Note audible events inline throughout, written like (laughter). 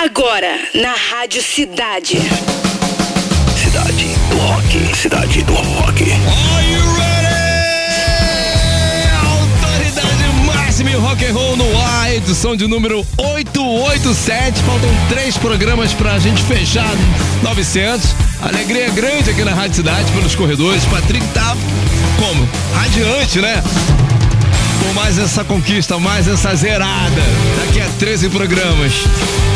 Agora, na Rádio Cidade. Cidade do Rock. Cidade do Rock. Are you ready? Autoridade máxima em rock and roll no ar, edição de número 887. Faltam três programas pra gente fechar 900. Alegria grande aqui na Rádio Cidade, pelos corredores. Patrick tá como? Radiante, né? Por mais essa conquista, mais essa zerada. Daqui a 13 programas.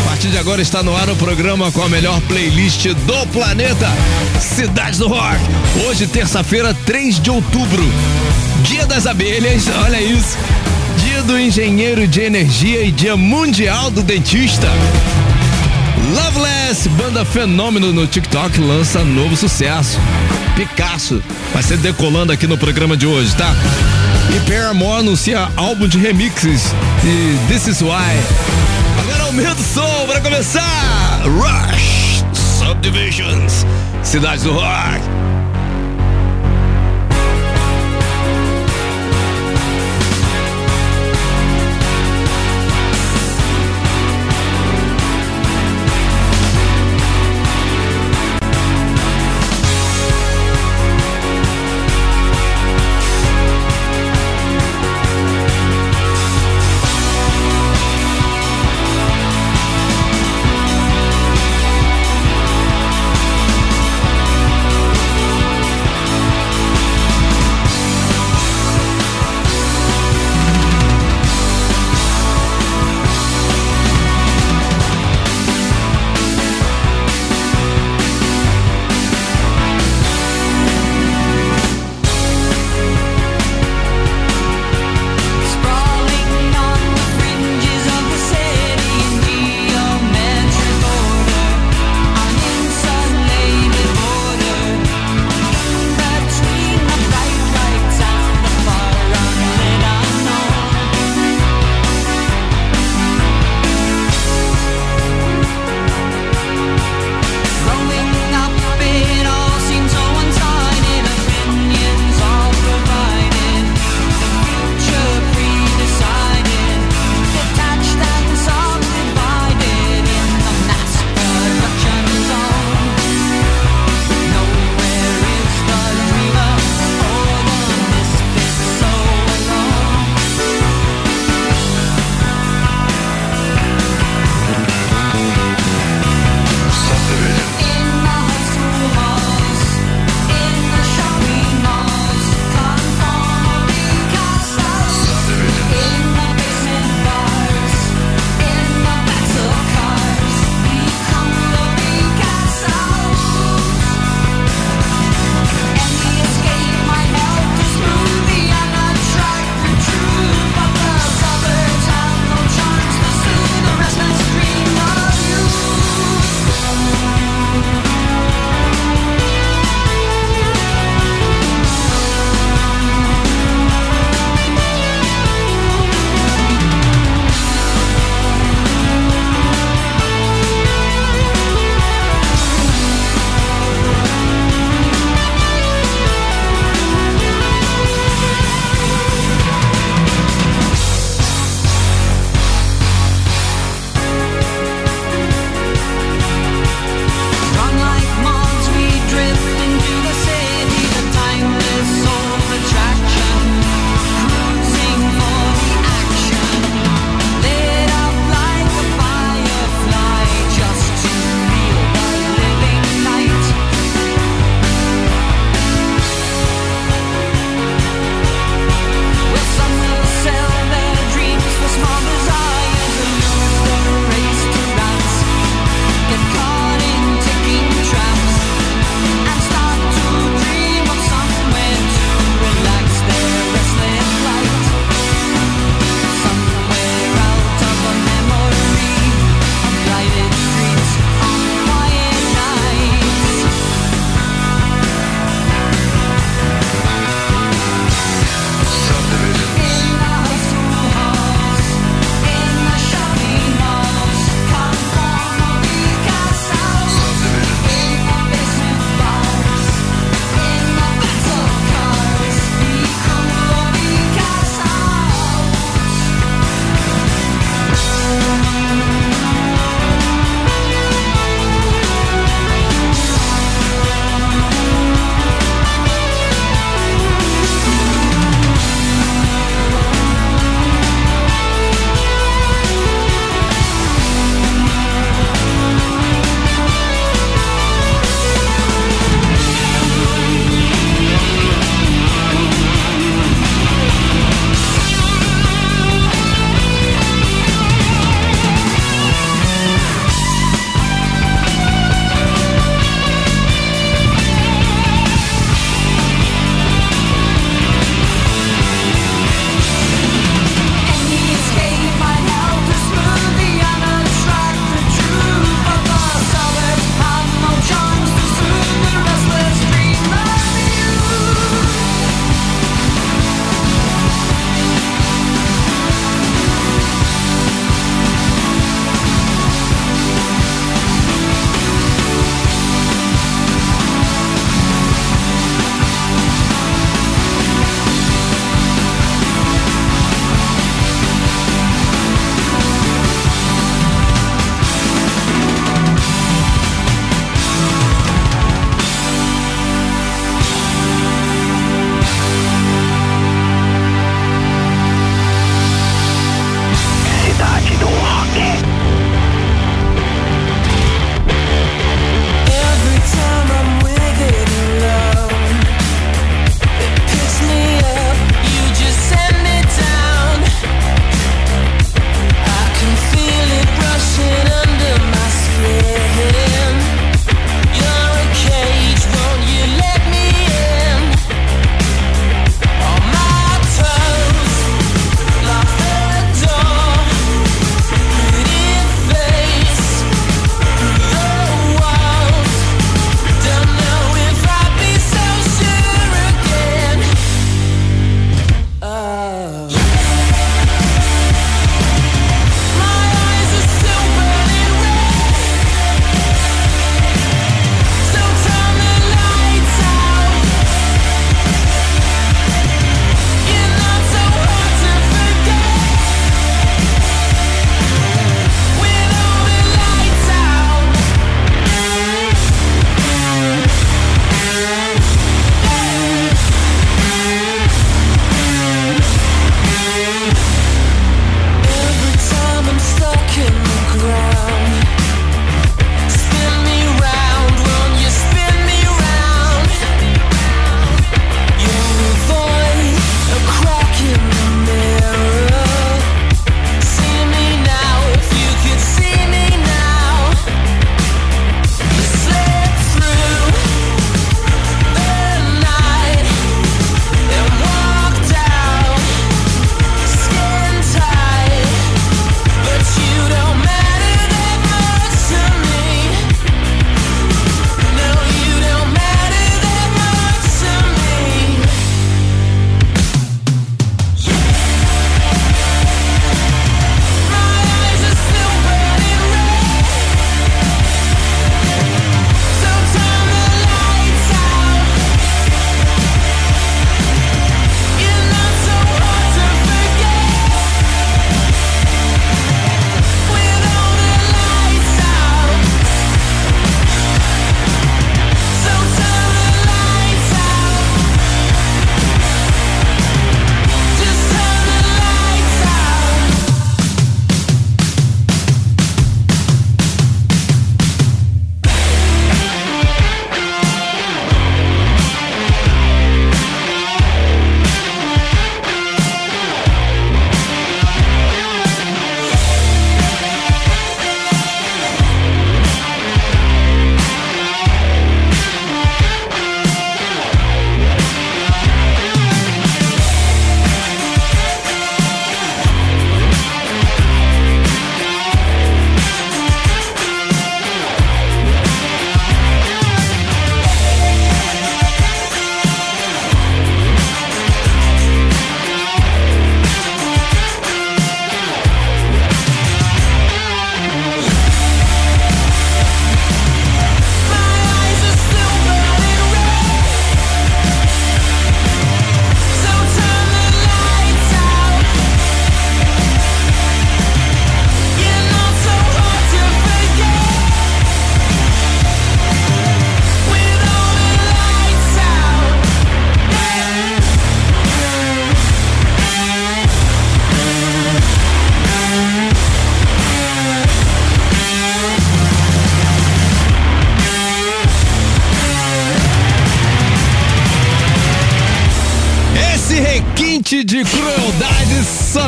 A partir de agora está no ar o programa com a melhor playlist do planeta. Cidade do Rock. Hoje, terça-feira, 3 de outubro. Dia das abelhas, olha isso. Dia do engenheiro de energia e dia mundial do dentista. Loveless, banda fenômeno no TikTok, lança novo sucesso. Picasso vai ser decolando aqui no programa de hoje, tá? E Paramore anuncia álbum de remixes de This Is Why. Agora aumenta o som para começar! Rush Subdivisions, Cidade do Rock.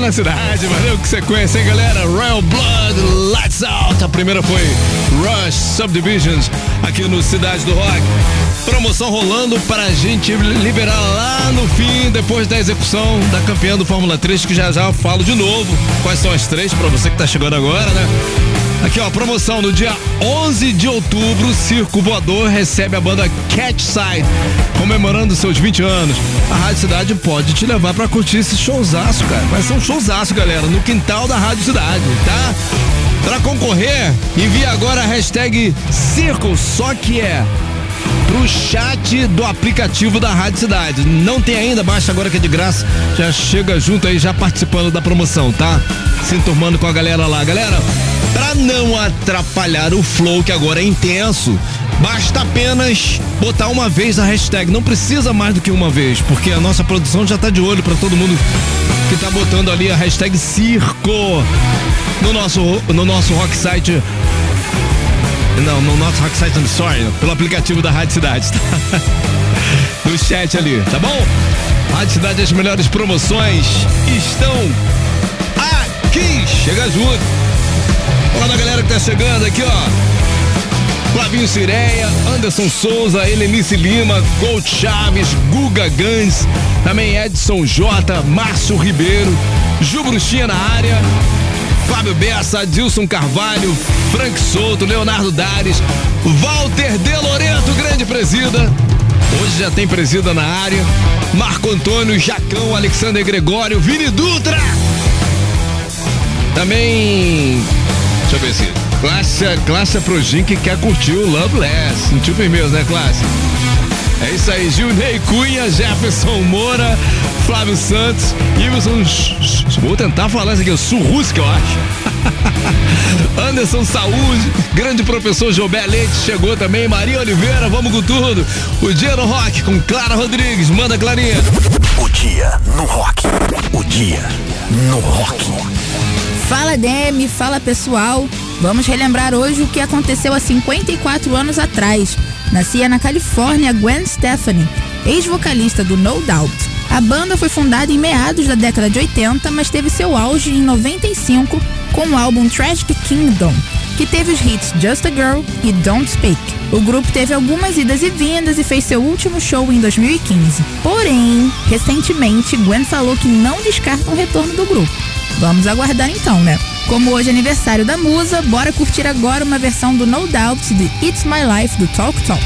Na cidade. Valeu que sequência, hein, galera? Royal Blood, Lights Out. A primeira foi Rush Subdivisions aqui no Cidade do Rock. Promoção rolando para a gente liberar lá no fim, depois da execução da campeã do Fórmula 3, que já já eu falo de novo quais são as três para você que tá chegando agora, né? Aqui ó, promoção no dia 11 de outubro, Circo Voador recebe a banda Catchside, comemorando seus 20 anos. A Rádio Cidade pode te levar para curtir esse showzaço, cara. Vai ser um showzaço, galera, no quintal da Rádio Cidade, tá? Para concorrer, envie agora a hashtag Circo, só que é pro chat do aplicativo da Rádio Cidade. Não tem ainda, baixa agora que é de graça. Já chega junto aí, já participando da promoção, tá? Se enturmando com a galera lá. Galera, pra não atrapalhar o flow que agora é intenso, basta apenas botar uma vez a hashtag. Não precisa mais do que uma vez, porque a nossa produção já tá de olho para todo mundo que tá botando ali a hashtag circo no nosso, no nosso rock site não, no nosso rock site, I'm sorry, pelo aplicativo da Rádio Cidade, tá? (laughs) No chat ali, tá bom? Rádio Cidade, as melhores promoções estão aqui. Chega junto. Olá da galera que tá chegando aqui, ó. Flavinho Cireia, Anderson Souza, Helenice Lima, Gold Chaves, Guga Gans, também Edson J, Márcio Ribeiro, Ju Bruxinha na área, Fábio Bessa, Dilson Carvalho, Frank Souto, Leonardo Dares, Walter De Loreto, grande presida. Hoje já tem presida na área. Marco Antônio, Jacão, Alexander Gregório, Vini Dutra. Também. Deixa eu ver que quer curtir o Loveless. Sentiu firmeza, né, classe? É isso aí, Gilney Cunha, Jefferson Moura, Flávio Santos, Iverson. Vou tentar falar isso aqui, Surrusca, eu acho. (laughs) Anderson Saúde, grande professor Jobé Leite chegou também, Maria Oliveira, vamos com tudo. O dia no rock com Clara Rodrigues, manda Clarinha. O dia no rock. O dia no rock. Fala Demi, fala pessoal. Vamos relembrar hoje o que aconteceu há 54 anos atrás. Nascia na Califórnia Gwen Stefani, ex-vocalista do No Doubt. A banda foi fundada em meados da década de 80, mas teve seu auge em 95 com o álbum Tragic Kingdom, que teve os hits Just a Girl e Don't Speak. O grupo teve algumas idas e vindas e fez seu último show em 2015. Porém, recentemente, Gwen falou que não descarta um retorno do grupo. Vamos aguardar então, né? Como hoje é aniversário da musa, bora curtir agora uma versão do No Doubt de It's My Life do Talk Talk.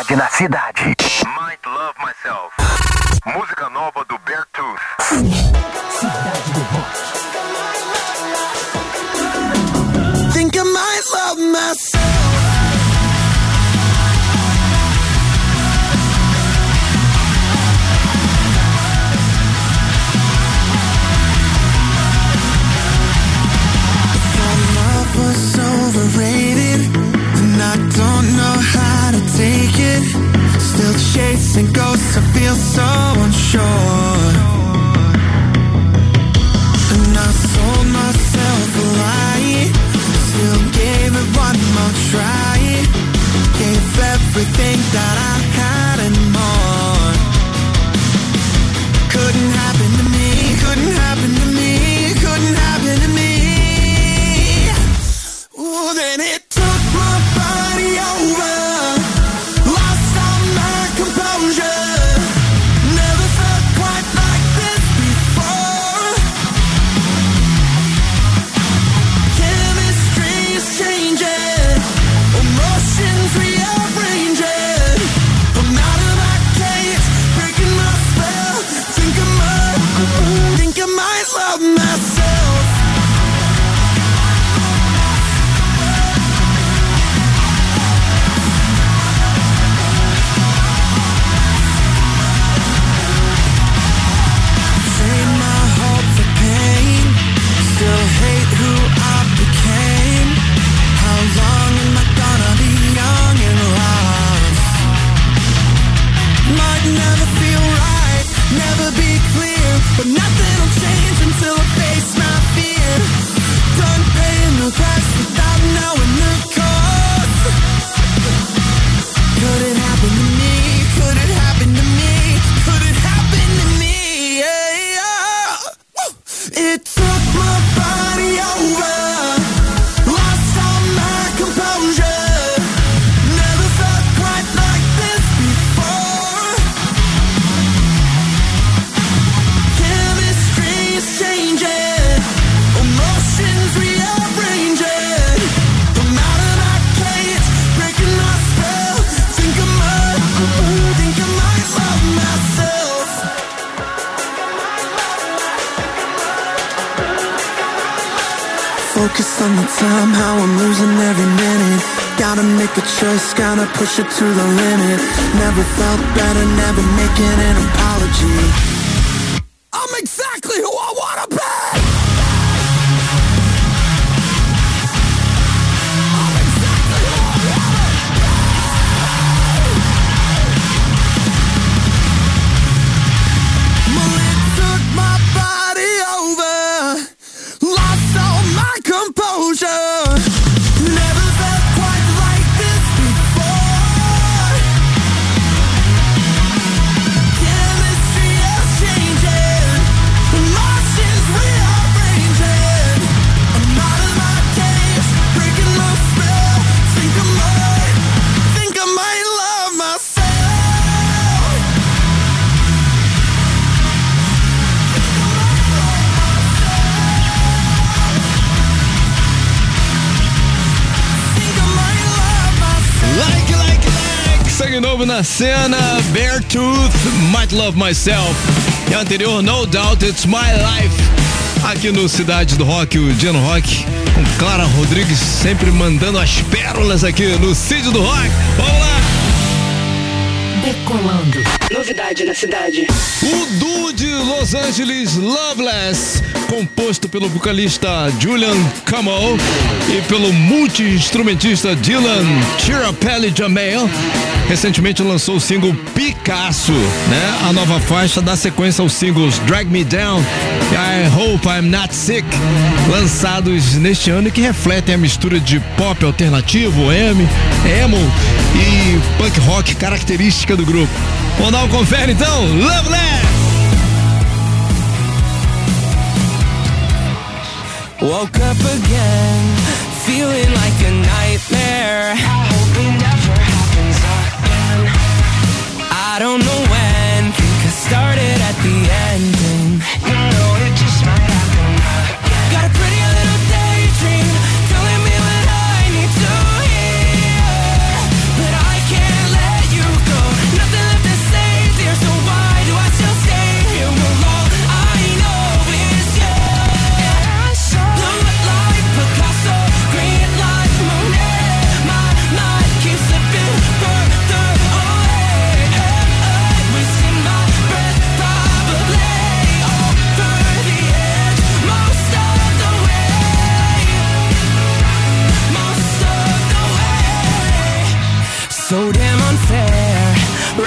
Novidade na cidade. Might Love Myself. Música nova do Beartooth. Chasing ghosts, I feel so unsure. And I sold myself a lie. Still gave it one more try. Gave everything that I push it to the limit. Never felt better, never making an apology. Novo na cena. Beartooth, Might Love Myself. E anterior, No Doubt, It's My Life. Aqui no Cidade do Rock, o Dia Rock, com Clara Rodrigues sempre mandando as pérolas aqui no Cid do Rock. Vamos lá! Novidade na cidade. O duo de Los Angeles Loveless, composto pelo vocalista Julian Camel e pelo multi-instrumentista Dylan Chirapelli Jamel, recentemente lançou o single Picasso, né? A nova faixa dá sequência aos singles Drag Me Down e I Hope I'm Not Sick, lançados neste ano e que refletem a mistura de pop alternativo, emo, emo e punk rock característica do grupo. Vamos dar um confere então? Loveless! Woke up again, feeling like a nightmare. I don't know when,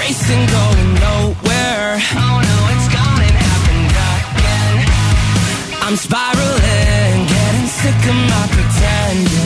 racing, going nowhere. Oh no, it's gonna happen again. I'm spiraling, getting sick of my pretending.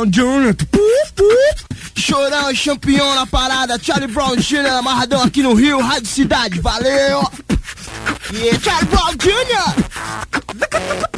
Brown Jr. Puf, puf. Chorão é campeão na parada. Charlie Brown Jr. amarradão aqui no Rio, Rádio Cidade. Valeu! Yeah, Charlie Brown Jr.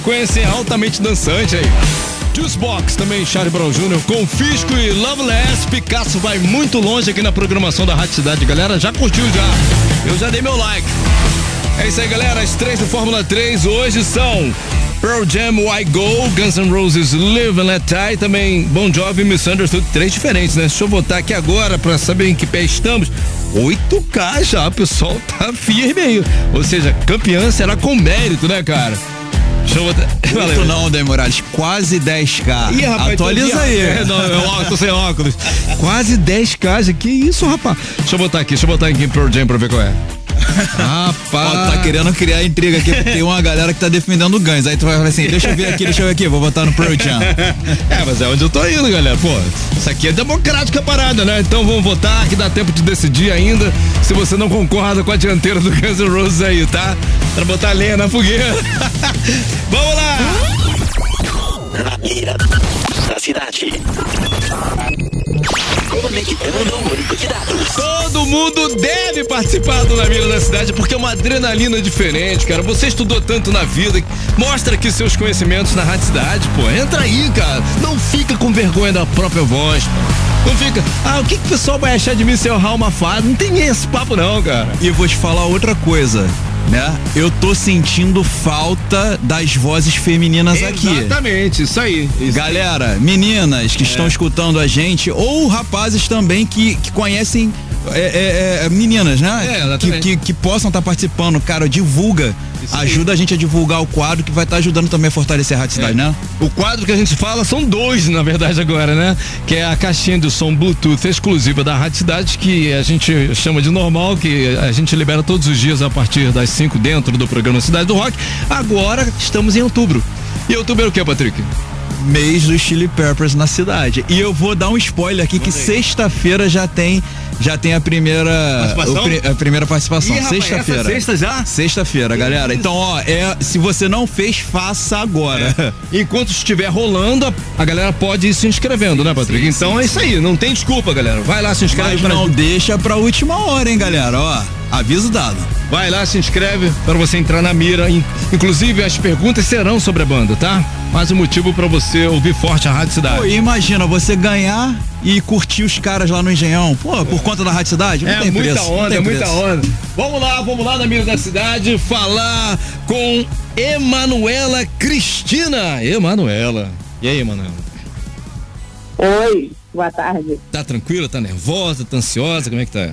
sequência altamente dançante aí. Juicebox, também Charlie Brown Jr., Confisco e Loveless. Picasso vai muito longe aqui na programação da Rádio Cidade. Galera, já curtiu já? Eu já dei meu like. É isso aí, galera. As três do Fórmula 3 hoje são Pearl Jam, Why Go, Guns N' Roses, Live and Let Die, também Bon Jovi e Misunderstood. Três diferentes, né? Deixa eu botar aqui agora pra saber em que pé estamos. 8K já, o pessoal tá firme aí. Ou seja, campeã será com mérito, né, cara? Deixa eu botar. Muito não, Dai Morales, quase 10k. Ih, rapaz, Atualiza tô aí. É, não, eu ó- tô sem óculos. Quase 10k, já. que isso, rapaz? Deixa eu botar aqui, deixa eu botar aqui Pearl Jam pra ver qual é. Ó, Rapaz. tá querendo criar intriga aqui, porque tem uma galera que tá defendendo o Guns. Aí tu vai falar assim, deixa eu ver aqui, deixa eu ver aqui, vou botar no Pearl Jam. (laughs) É, mas é onde eu tô indo, galera. Pô, isso aqui é democrática a parada, né? Então vamos votar, que dá tempo de decidir ainda se você não concorda com a dianteira do Guns N' Roses aí, tá? Pra botar lenha na fogueira. (laughs) vamos lá! Na mira da cidade. Todo mundo deve participar do Na Mira da Cidade porque é uma adrenalina diferente, cara. Você estudou tanto na vida, mostra aqui seus conhecimentos na Rádio Cidade, pô. Entra aí, cara. Não fica com vergonha da própria voz. Não fica, ah, o que, que o pessoal vai achar de mim se eu errar uma? Não tem esse papo, não, cara. E eu vou te falar outra coisa, né? Eu tô sentindo falta das vozes femininas aqui. Exatamente, isso aí. Isso Galera, meninas que estão escutando a gente, ou rapazes também que, que conhecem é, é, é, meninas, né? É, que, que, que possam estar participando. Cara, divulga. Isso aí. ajuda a gente a divulgar o quadro que vai estar ajudando também a fortalecer a Rádio Cidade, né? O quadro que a gente fala são dois, na verdade, agora, né? Que é a caixinha de som Bluetooth exclusiva da Rádio Cidade, que a gente chama de normal, que a gente libera todos os dias a partir das 5 dentro do programa Cidade do Rock. Agora estamos em outubro. E outubro é o que, Patrick? Mês do Chili Peppers na cidade. E eu vou dar um spoiler aqui que sexta-feira já tem já tem a primeira o a primeira participação, sexta-feira. essa sexta já? Sexta-feira, galera. Então, ó, é, se você não fez, faça agora. Enquanto estiver rolando, a, a galera pode ir se inscrevendo, né, Patrick? então é isso aí, não tem desculpa, galera. Vai lá, se inscreve. Mas pra- não deixa pra última hora, hein, galera, ó. Aviso dado. Vai lá, se inscreve para você entrar na mira. In- Inclusive, as perguntas serão sobre a banda, tá? Mais um motivo para você ouvir forte a Rádio Cidade. Pô, imagina você ganhar e curtir os caras lá no Engenhão. Pô, por conta da Rádio Cidade? Não É tem muita preço, não onda, tem é muita onda. Vamos lá, vamos lá na mira da cidade falar com Emanuela Cristina. Emanuela. E aí, Emanuela? Oi, boa tarde. Tá tranquila? Tá nervosa? Tá ansiosa? Como é que tá?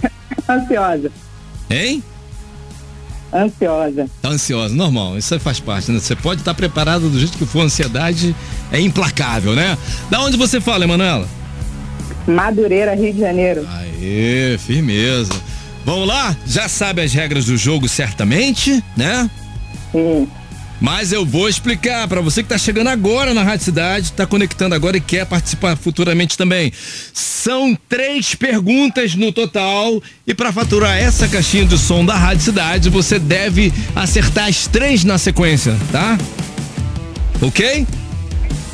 (laughs) Ansiosa, Hein? Ansiosa. Tá ansiosa, normal, isso faz parte, né? Você pode estar preparado do jeito que for, a ansiedade é implacável, né? Da onde você fala, Emanuela? Madureira, Rio de Janeiro. Aê, firmeza. Vamos lá? Já sabe as regras do jogo certamente, né? Sim. Mas eu vou explicar para você que tá chegando agora na Rádio Cidade, tá conectando agora e quer participar futuramente também. São três perguntas no total e para faturar essa caixinha de som da Rádio Cidade, você deve acertar as três na sequência, tá? Ok?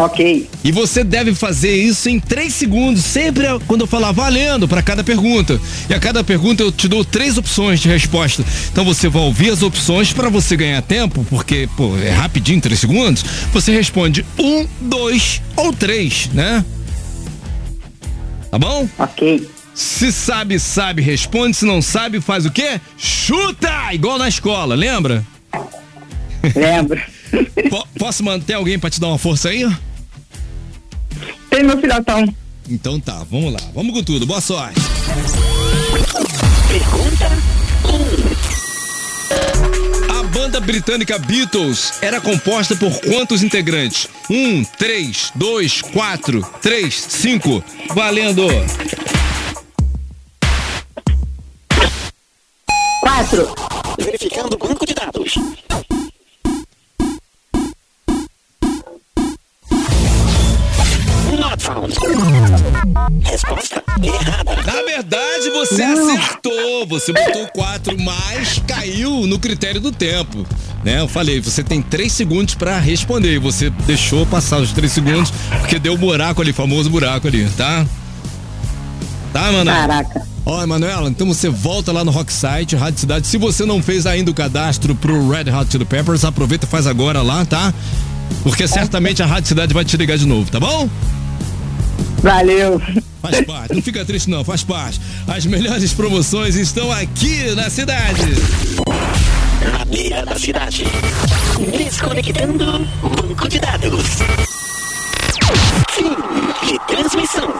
Ok. E você deve fazer isso em três segundos, sempre quando eu falar valendo para cada pergunta. E a cada pergunta eu te dou três opções de resposta. Então você vai ouvir as opções para você ganhar tempo, porque pô, é rapidinho, três segundos. Você responde um, dois ou três, né? Tá bom? Ok. Se sabe, sabe, responde. Se não sabe, faz o quê? Chuta! Igual na escola, lembra? Lembro. (laughs) Po- posso manter alguém para te dar uma força aí? Meu filhotão. Então tá, vamos lá. Vamos com tudo. Boa sorte. Pergunta A banda britânica Beatles era composta por quantos integrantes? Um, três, dois, quatro, três, cinco. Valendo! Quatro. verificando o banco de dados. Resposta errada. Na verdade, você acertou. Você botou quatro, mas caiu no critério do tempo. Né? Eu falei, você tem três segundos pra responder. E você deixou passar os três segundos, porque deu buraco ali, famoso buraco ali, tá? Tá, mano? Caraca. Ó, Emanuela, então você volta lá no Rocksite, Rádio Cidade. Se você não fez ainda o cadastro pro Red Hot Chili Peppers, aproveita e faz agora lá, tá? Porque certamente a Rádio Cidade vai te ligar de novo, tá bom? Valeu. Faz parte, não fica triste não, faz parte. As melhores promoções estão aqui na cidade. Na beira da cidade. Desconectando banco de dados. Fim de transmissão.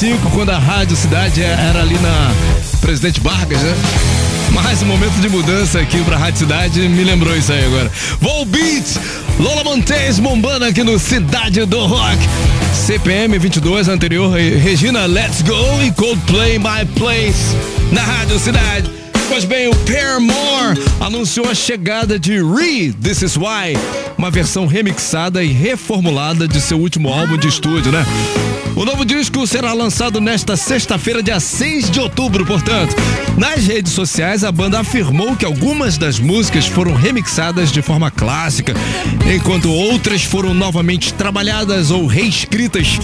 2005, quando a Rádio Cidade era ali na Presidente Vargas, né? Mais um momento de mudança aqui pra Rádio Cidade, me lembrou isso aí agora. Volbeat, Lola Montes bombando aqui no Cidade do Rock. CPM 22 anterior, Regina Let's Go e Coldplay My Place na Rádio Cidade. Pois bem, o Paramore anunciou a chegada de Re This Is Why, uma versão remixada e reformulada de seu último álbum de estúdio, né? O novo disco será lançado nesta sexta-feira, dia 6 de outubro, portanto. Nas redes sociais, a banda afirmou que algumas das músicas foram remixadas de forma clássica, enquanto outras foram novamente trabalhadas ou reescritas.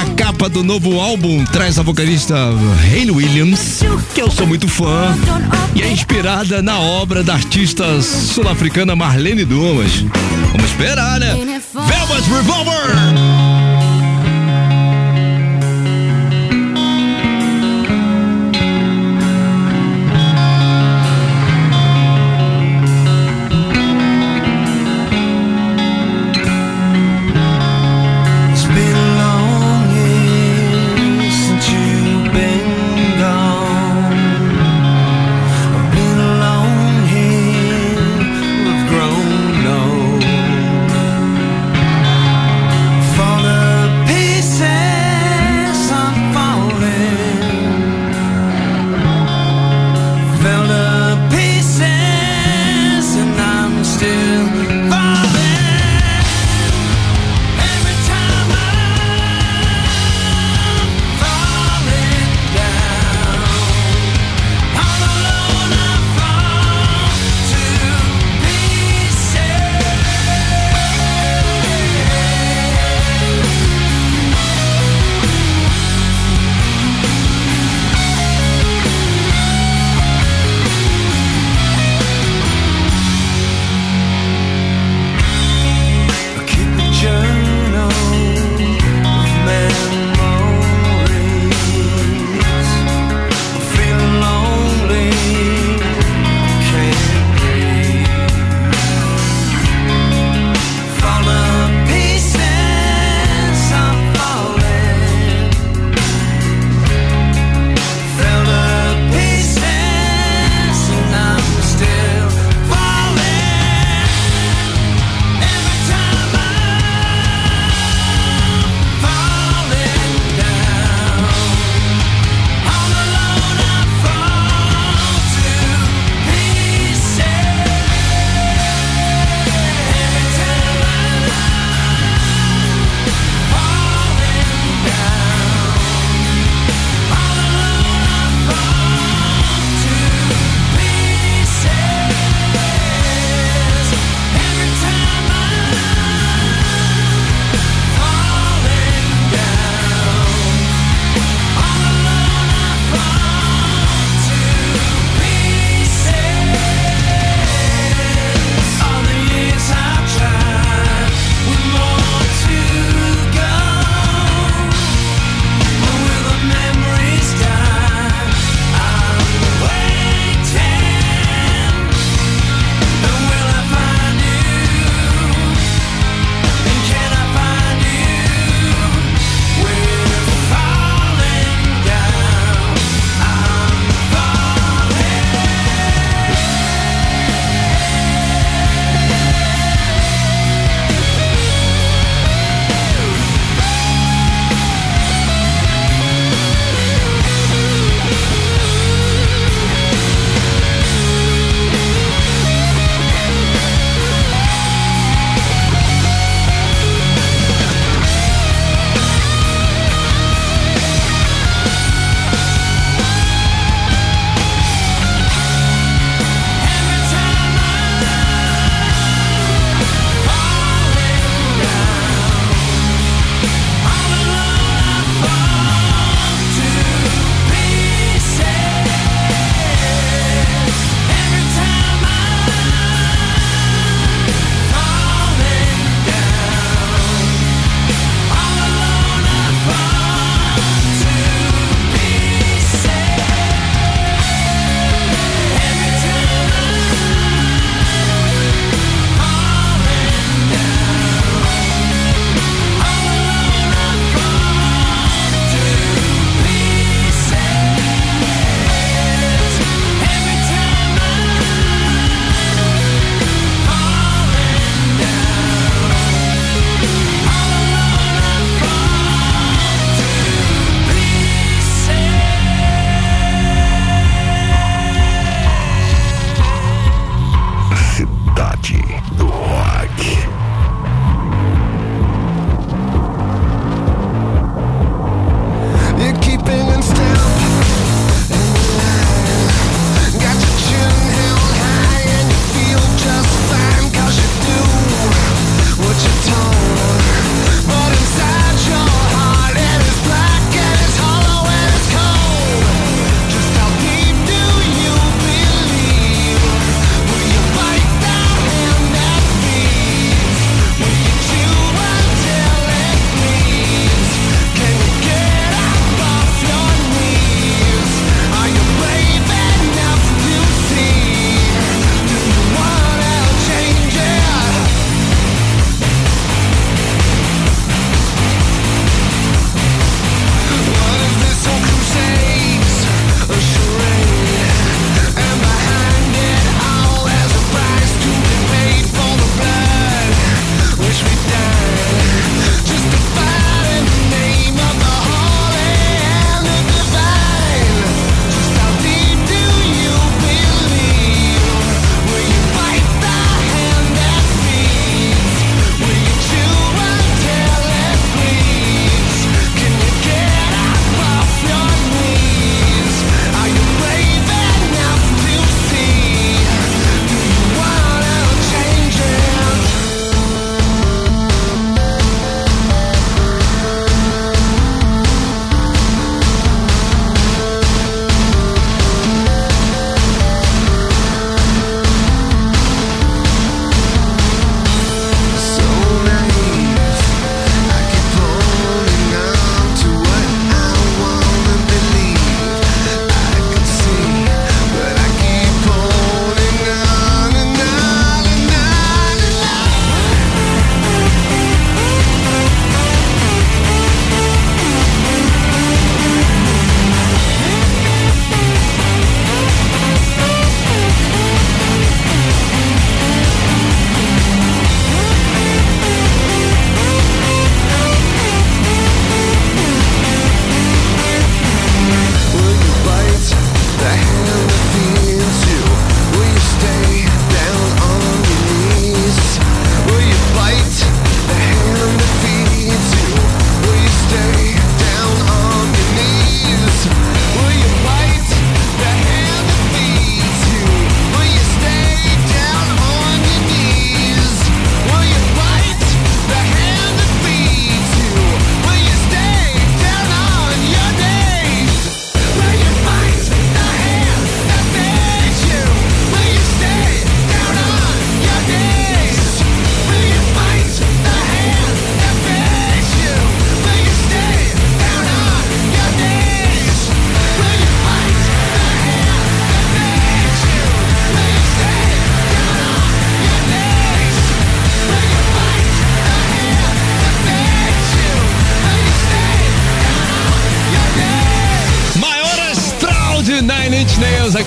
A capa do novo álbum traz a vocalista Hayley Williams, que eu sou muito fã, e é inspirada na obra da artista sul-africana Marlene Dumas. Vamos esperar, né? Velvet Revolver!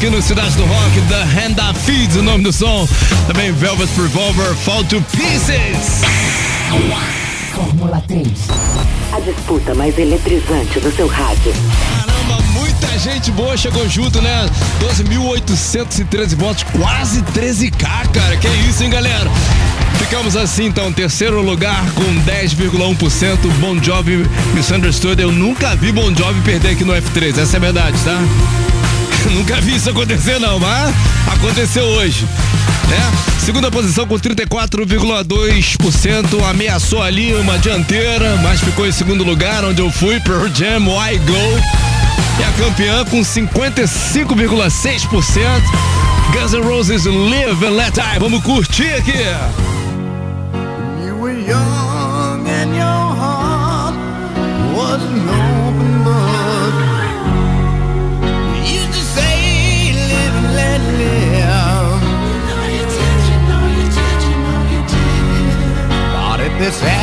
Aqui no Cidade do Rock, The Hand Up Feeds, o nome do som. Também Velvet Revolver, Fall to Pieces. Fórmula 3. A disputa mais eletrizante do seu rádio. Caramba, muita gente boa chegou junto, né? 12.813 votos, quase 13k, cara. Que isso, hein, galera? Ficamos assim, então, terceiro lugar com 10,1%. Bon Jovi Misunderstood. Eu nunca vi Bon Jovi perder aqui no F3, essa é a verdade, tá? (laughs) nunca vi isso acontecer, não, mas aconteceu hoje. Né? Segunda posição com 34,2%. Ameaçou ali uma dianteira, mas ficou em segundo lugar, onde eu fui. Pearl Jam, Why Go. E a campeã com 55,6%. Guns N' Roses Live and Let Die. Vamos curtir aqui. You were young and your heart this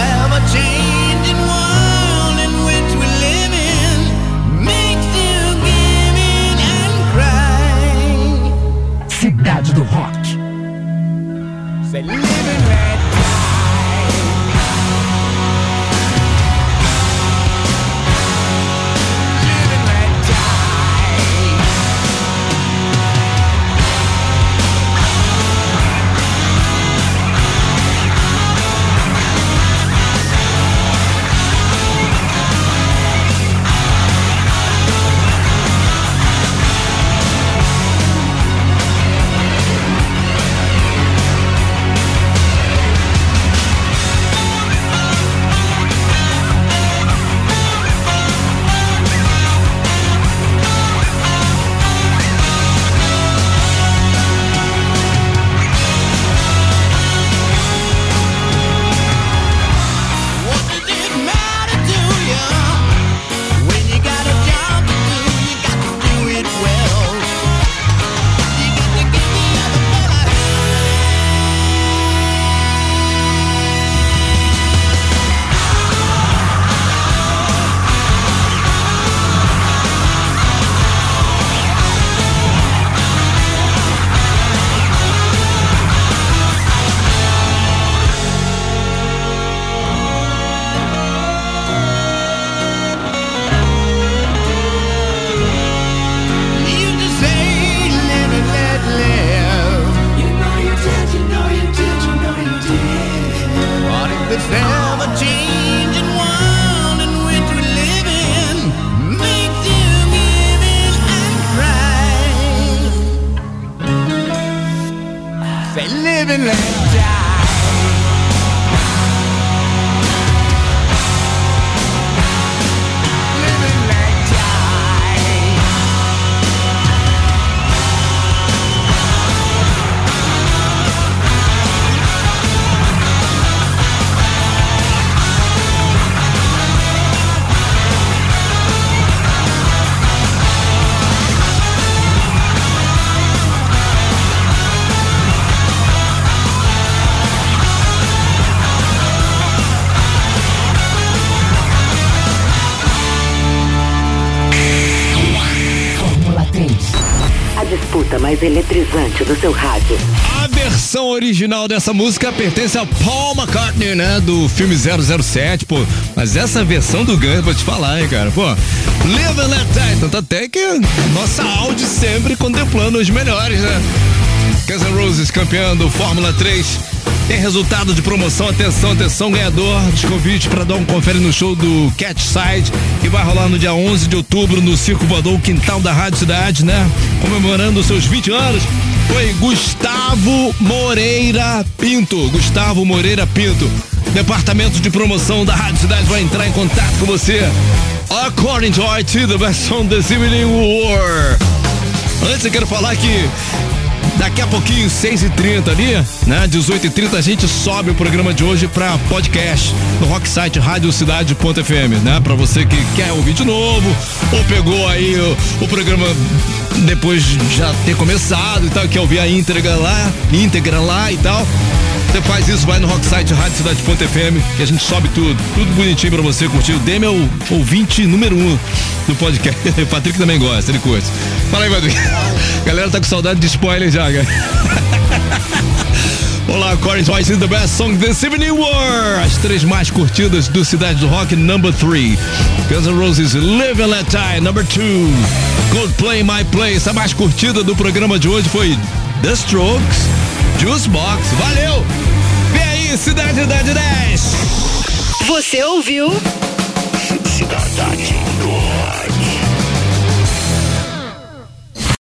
mais eletrizante do seu rádio. A versão original dessa música pertence ao Paul McCartney, né? Do filme 007, pô. Mas essa versão do Guns, vou te falar, hein, cara. Pô, Live and Let Die. Tanto até que nossa Audi sempre contemplando os melhores, né? Guns N' Roses campeão do Fórmula 3. Tem resultado de promoção, atenção, atenção, ganhador dos convites para dar um confere no show do Cat Side, que vai rolar no dia 11 de outubro no Circo Voador, quintal da Rádio Cidade, né? Comemorando os seus 20 anos. Foi Gustavo Moreira Pinto. Gustavo Moreira Pinto. Departamento de promoção da Rádio Cidade vai entrar em contato com você. According to IT, the best song this evening war. Antes eu quero falar que Daqui a pouquinho, 6h30 ali, né? 18h30, a gente sobe o programa de hoje pra podcast no rocksite radiocidade.fm, né? Pra você que quer ouvir de novo, ou pegou aí o, o programa depois de já ter começado e tal, quer ouvir a íntegra lá, íntegra lá e tal. Você faz isso, vai no Rocksite Rádio Cidade.fm que a gente sobe tudo, tudo bonitinho pra você curtir. O Demi é o ouvinte número um do podcast. O (laughs) Patrick também gosta, ele curte. Fala aí, Patrick. (laughs) Galera tá com saudade de spoiler já, cara. (laughs) Olá, Corey Twice is the best song this evening war. As três mais curtidas do Cidade do Rock, number three. Guns N' Roses, Live and Let Die, number two. Coldplay, My Place. A mais curtida do programa de hoje foi The Strokes, Juice Box. Valeu! Vem aí, Cidade da 10. Você ouviu? Cidade